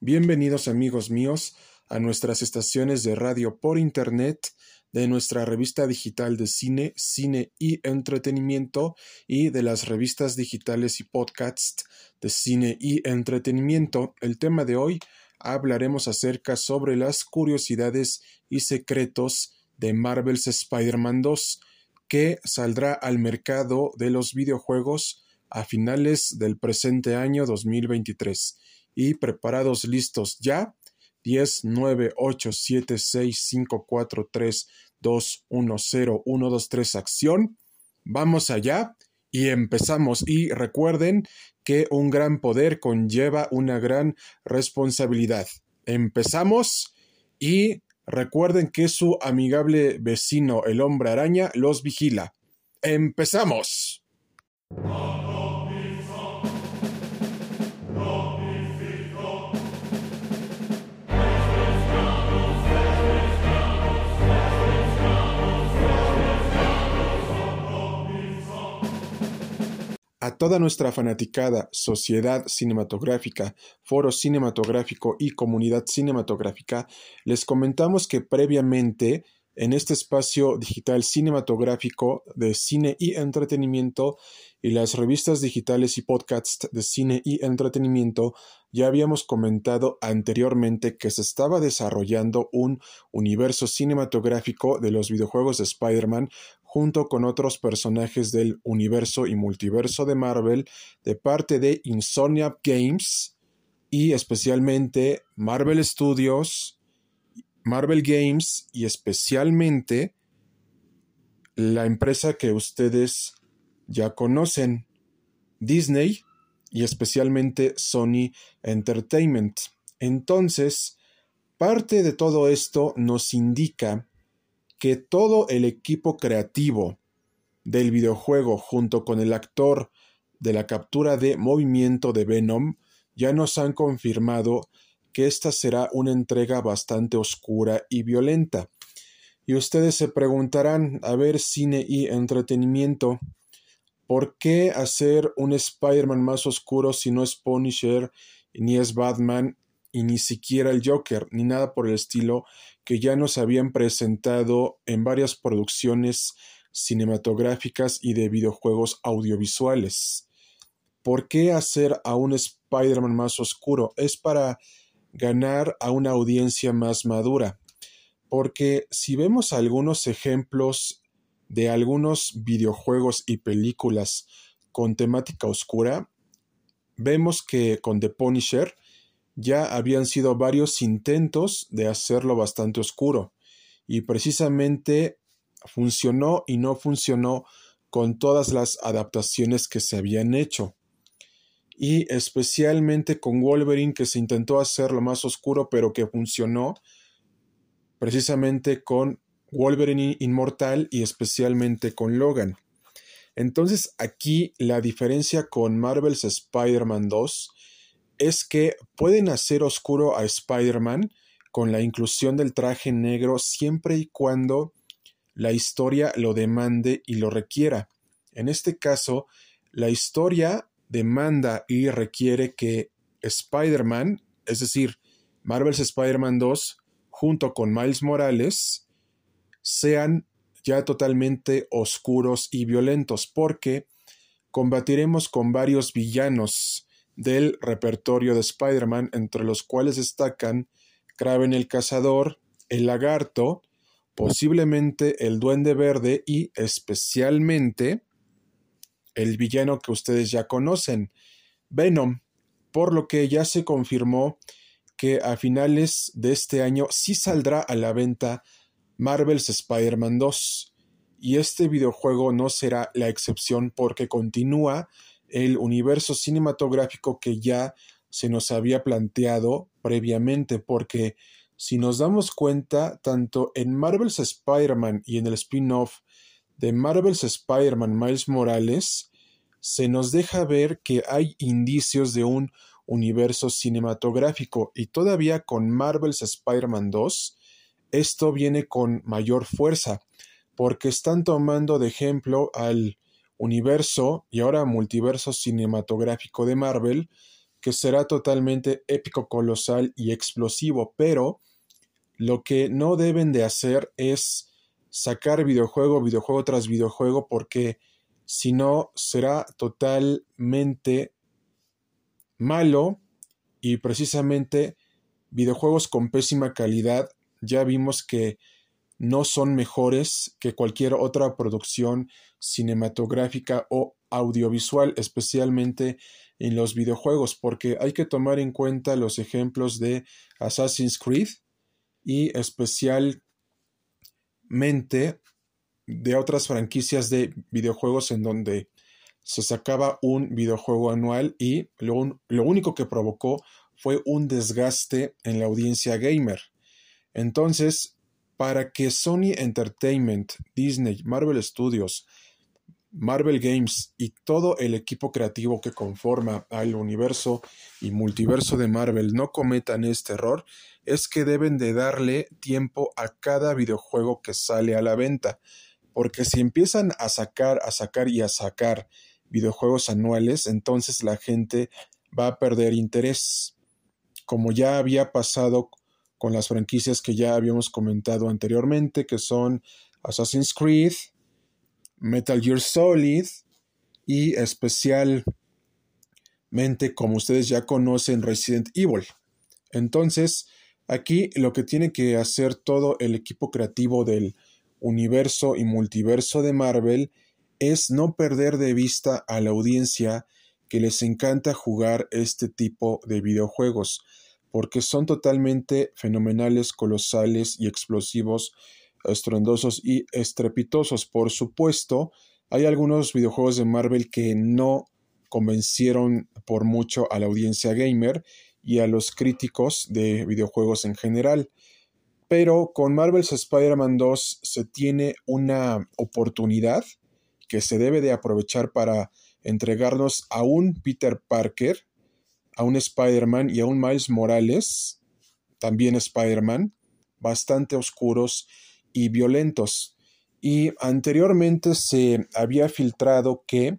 Bienvenidos amigos míos a nuestras estaciones de radio por internet de nuestra revista digital de cine, cine y entretenimiento y de las revistas digitales y podcasts de cine y entretenimiento. El tema de hoy hablaremos acerca sobre las curiosidades y secretos de Marvel's Spider-Man 2, que saldrá al mercado de los videojuegos a finales del presente año 2023. Y preparados listos ya, 10, 9, 8, 7, 6, 5, 4, 3, 2, 1, 0, 1, 2, 3, acción. Vamos allá y empezamos. Y recuerden que un gran poder conlleva una gran responsabilidad. Empezamos y recuerden que su amigable vecino, el hombre araña, los vigila. Empezamos. A toda nuestra fanaticada sociedad cinematográfica, foro cinematográfico y comunidad cinematográfica, les comentamos que previamente en este espacio digital cinematográfico de cine y entretenimiento y las revistas digitales y podcasts de cine y entretenimiento, ya habíamos comentado anteriormente que se estaba desarrollando un universo cinematográfico de los videojuegos de Spider-Man junto con otros personajes del universo y multiverso de Marvel de parte de Insomnia Games y especialmente Marvel Studios, Marvel Games y especialmente la empresa que ustedes ya conocen, Disney y especialmente Sony Entertainment. Entonces, parte de todo esto nos indica que todo el equipo creativo del videojuego junto con el actor de la captura de movimiento de Venom ya nos han confirmado que esta será una entrega bastante oscura y violenta. Y ustedes se preguntarán, a ver, cine y entretenimiento, ¿por qué hacer un Spider-Man más oscuro si no es Punisher, ni es Batman, y ni siquiera el Joker, ni nada por el estilo, que ya nos habían presentado en varias producciones cinematográficas y de videojuegos audiovisuales. ¿Por qué hacer a un Spider-Man más oscuro? Es para ganar a una audiencia más madura. Porque si vemos algunos ejemplos de algunos videojuegos y películas con temática oscura, vemos que con The Punisher ya habían sido varios intentos de hacerlo bastante oscuro y precisamente funcionó y no funcionó con todas las adaptaciones que se habían hecho. Y especialmente con Wolverine que se intentó hacerlo más oscuro pero que funcionó precisamente con Wolverine Inmortal y especialmente con Logan. Entonces aquí la diferencia con Marvel's Spider-Man 2 es que pueden hacer oscuro a Spider-Man con la inclusión del traje negro siempre y cuando la historia lo demande y lo requiera. En este caso, la historia demanda y requiere que Spider-Man, es decir, Marvel's Spider-Man 2, junto con Miles Morales, sean ya totalmente oscuros y violentos, porque combatiremos con varios villanos del repertorio de Spider-Man, entre los cuales destacan Kraven el Cazador, el Lagarto, posiblemente el Duende Verde y especialmente el villano que ustedes ya conocen, Venom, por lo que ya se confirmó que a finales de este año sí saldrá a la venta Marvel's Spider-Man 2. Y este videojuego no será la excepción porque continúa el universo cinematográfico que ya se nos había planteado previamente, porque si nos damos cuenta, tanto en Marvel's Spider-Man y en el spin-off de Marvel's Spider-Man Miles Morales, se nos deja ver que hay indicios de un universo cinematográfico. Y todavía con Marvel's Spider-Man 2, esto viene con mayor fuerza, porque están tomando de ejemplo al universo y ahora multiverso cinematográfico de Marvel, que será totalmente épico, colosal y explosivo, pero lo que no deben de hacer es sacar videojuego, videojuego tras videojuego, porque si no será totalmente malo. Y precisamente videojuegos con pésima calidad. Ya vimos que no son mejores que cualquier otra producción cinematográfica o audiovisual, especialmente en los videojuegos, porque hay que tomar en cuenta los ejemplos de Assassin's Creed y especialmente de otras franquicias de videojuegos en donde se sacaba un videojuego anual y lo, lo único que provocó fue un desgaste en la audiencia gamer. Entonces, para que Sony Entertainment, Disney, Marvel Studios, Marvel Games y todo el equipo creativo que conforma al universo y multiverso de Marvel no cometan este error, es que deben de darle tiempo a cada videojuego que sale a la venta. Porque si empiezan a sacar, a sacar y a sacar videojuegos anuales, entonces la gente va a perder interés. Como ya había pasado con las franquicias que ya habíamos comentado anteriormente, que son Assassin's Creed, Metal Gear Solid y especialmente, como ustedes ya conocen, Resident Evil. Entonces, aquí lo que tiene que hacer todo el equipo creativo del universo y multiverso de Marvel es no perder de vista a la audiencia que les encanta jugar este tipo de videojuegos porque son totalmente fenomenales, colosales y explosivos, estruendosos y estrepitosos. Por supuesto, hay algunos videojuegos de Marvel que no convencieron por mucho a la audiencia gamer y a los críticos de videojuegos en general. Pero con Marvel's Spider-Man 2 se tiene una oportunidad que se debe de aprovechar para entregarnos a un Peter Parker a un Spider-Man y a un Miles Morales, también Spider-Man, bastante oscuros y violentos. Y anteriormente se había filtrado que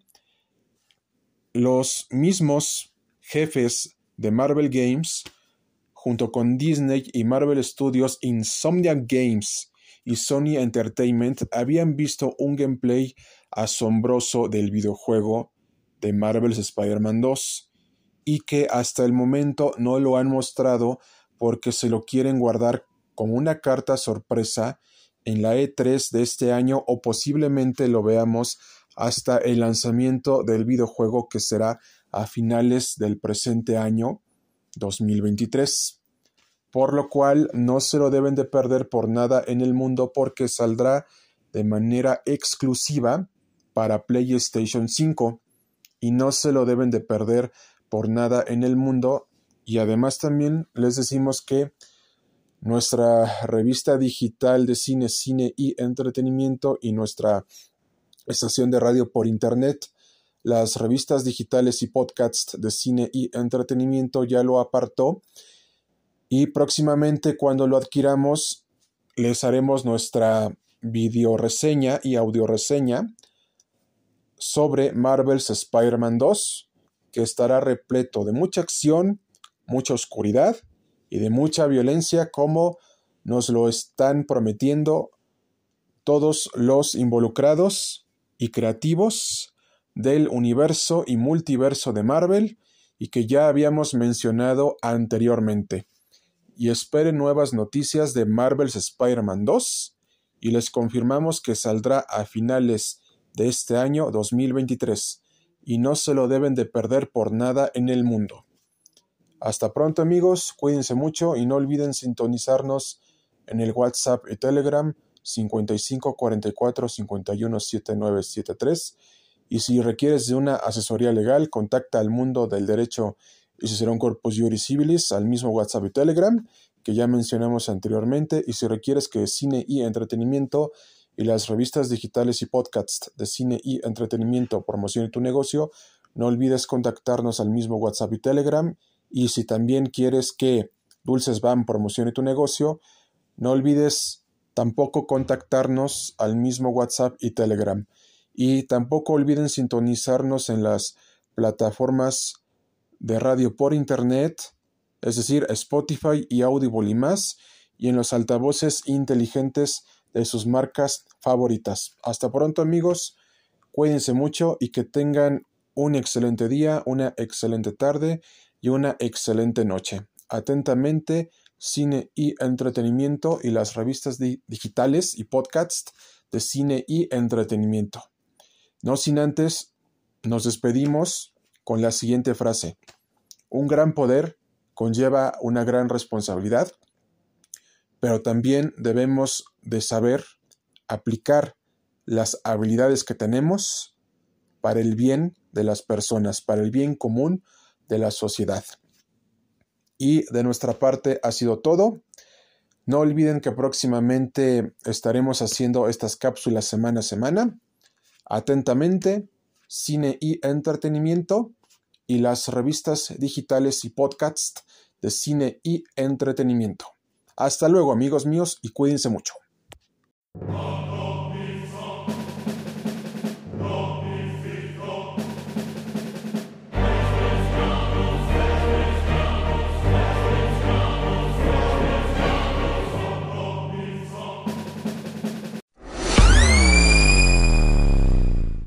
los mismos jefes de Marvel Games, junto con Disney y Marvel Studios, Insomnia Games y Sony Entertainment, habían visto un gameplay asombroso del videojuego de Marvel's Spider-Man 2 y que hasta el momento no lo han mostrado porque se lo quieren guardar como una carta sorpresa en la E3 de este año o posiblemente lo veamos hasta el lanzamiento del videojuego que será a finales del presente año 2023. Por lo cual no se lo deben de perder por nada en el mundo porque saldrá de manera exclusiva para PlayStation 5 y no se lo deben de perder por nada en el mundo. Y además también les decimos que nuestra revista digital de cine, cine y entretenimiento y nuestra estación de radio por internet, las revistas digitales y podcasts de cine y entretenimiento ya lo apartó. Y próximamente cuando lo adquiramos les haremos nuestra video reseña y audio reseña sobre Marvel's Spider-Man 2 que estará repleto de mucha acción, mucha oscuridad y de mucha violencia como nos lo están prometiendo todos los involucrados y creativos del universo y multiverso de Marvel y que ya habíamos mencionado anteriormente. Y esperen nuevas noticias de Marvel's Spider-Man 2 y les confirmamos que saldrá a finales de este año 2023 y no se lo deben de perder por nada en el mundo. Hasta pronto amigos, cuídense mucho y no olviden sintonizarnos en el WhatsApp y Telegram 55 44 51 7973 y si requieres de una asesoría legal, contacta al mundo del derecho y será un corpus juris civilis al mismo WhatsApp y Telegram que ya mencionamos anteriormente. Y si requieres que cine y entretenimiento y las revistas digitales y podcasts de cine y entretenimiento promocione tu negocio, no olvides contactarnos al mismo WhatsApp y Telegram. Y si también quieres que Dulces Bam promocione tu negocio, no olvides tampoco contactarnos al mismo WhatsApp y Telegram. Y tampoco olviden sintonizarnos en las plataformas de radio por internet, es decir, Spotify y Audible y más, y en los altavoces inteligentes de sus marcas favoritas. Hasta pronto amigos, cuídense mucho y que tengan un excelente día, una excelente tarde y una excelente noche. Atentamente, cine y entretenimiento y las revistas digitales y podcasts de cine y entretenimiento. No sin antes, nos despedimos con la siguiente frase. Un gran poder conlleva una gran responsabilidad, pero también debemos de saber aplicar las habilidades que tenemos para el bien de las personas, para el bien común de la sociedad. Y de nuestra parte ha sido todo. No olviden que próximamente estaremos haciendo estas cápsulas semana a semana. Atentamente, cine y entretenimiento y las revistas digitales y podcasts de cine y entretenimiento. Hasta luego amigos míos y cuídense mucho.